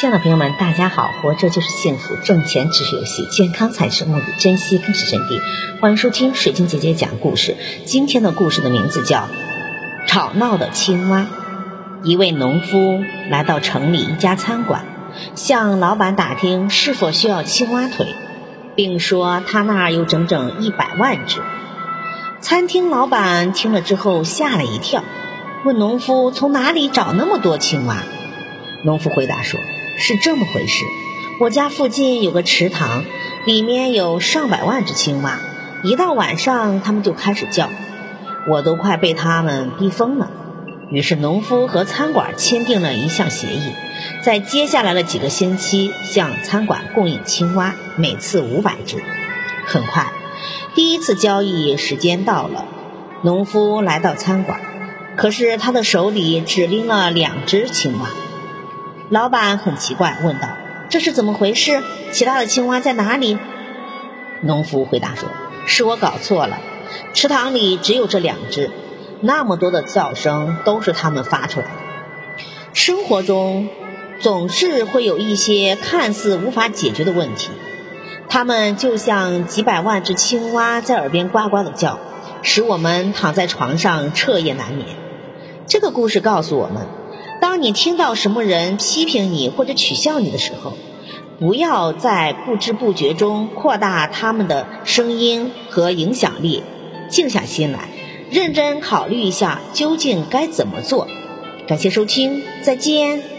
亲爱的朋友们，大家好！活着就是幸福，挣钱只是游戏，健康才是目的，珍惜更是真谛。欢迎收听水晶姐姐讲故事。今天的故事的名字叫《吵闹的青蛙》。一位农夫来到城里一家餐馆，向老板打听是否需要青蛙腿，并说他那儿有整整一百万只。餐厅老板听了之后吓了一跳，问农夫从哪里找那么多青蛙。农夫回答说。是这么回事，我家附近有个池塘，里面有上百万只青蛙，一到晚上它们就开始叫，我都快被它们逼疯了。于是农夫和餐馆签订了一项协议，在接下来的几个星期向餐馆供应青蛙，每次五百只。很快，第一次交易时间到了，农夫来到餐馆，可是他的手里只拎了两只青蛙。老板很奇怪，问道：“这是怎么回事？其他的青蛙在哪里？”农夫回答说：“是我搞错了，池塘里只有这两只，那么多的叫声都是它们发出来的。”生活中总是会有一些看似无法解决的问题，它们就像几百万只青蛙在耳边呱呱的叫，使我们躺在床上彻夜难眠。这个故事告诉我们。当你听到什么人批评你或者取笑你的时候，不要在不知不觉中扩大他们的声音和影响力，静下心来，认真考虑一下究竟该怎么做。感谢收听，再见。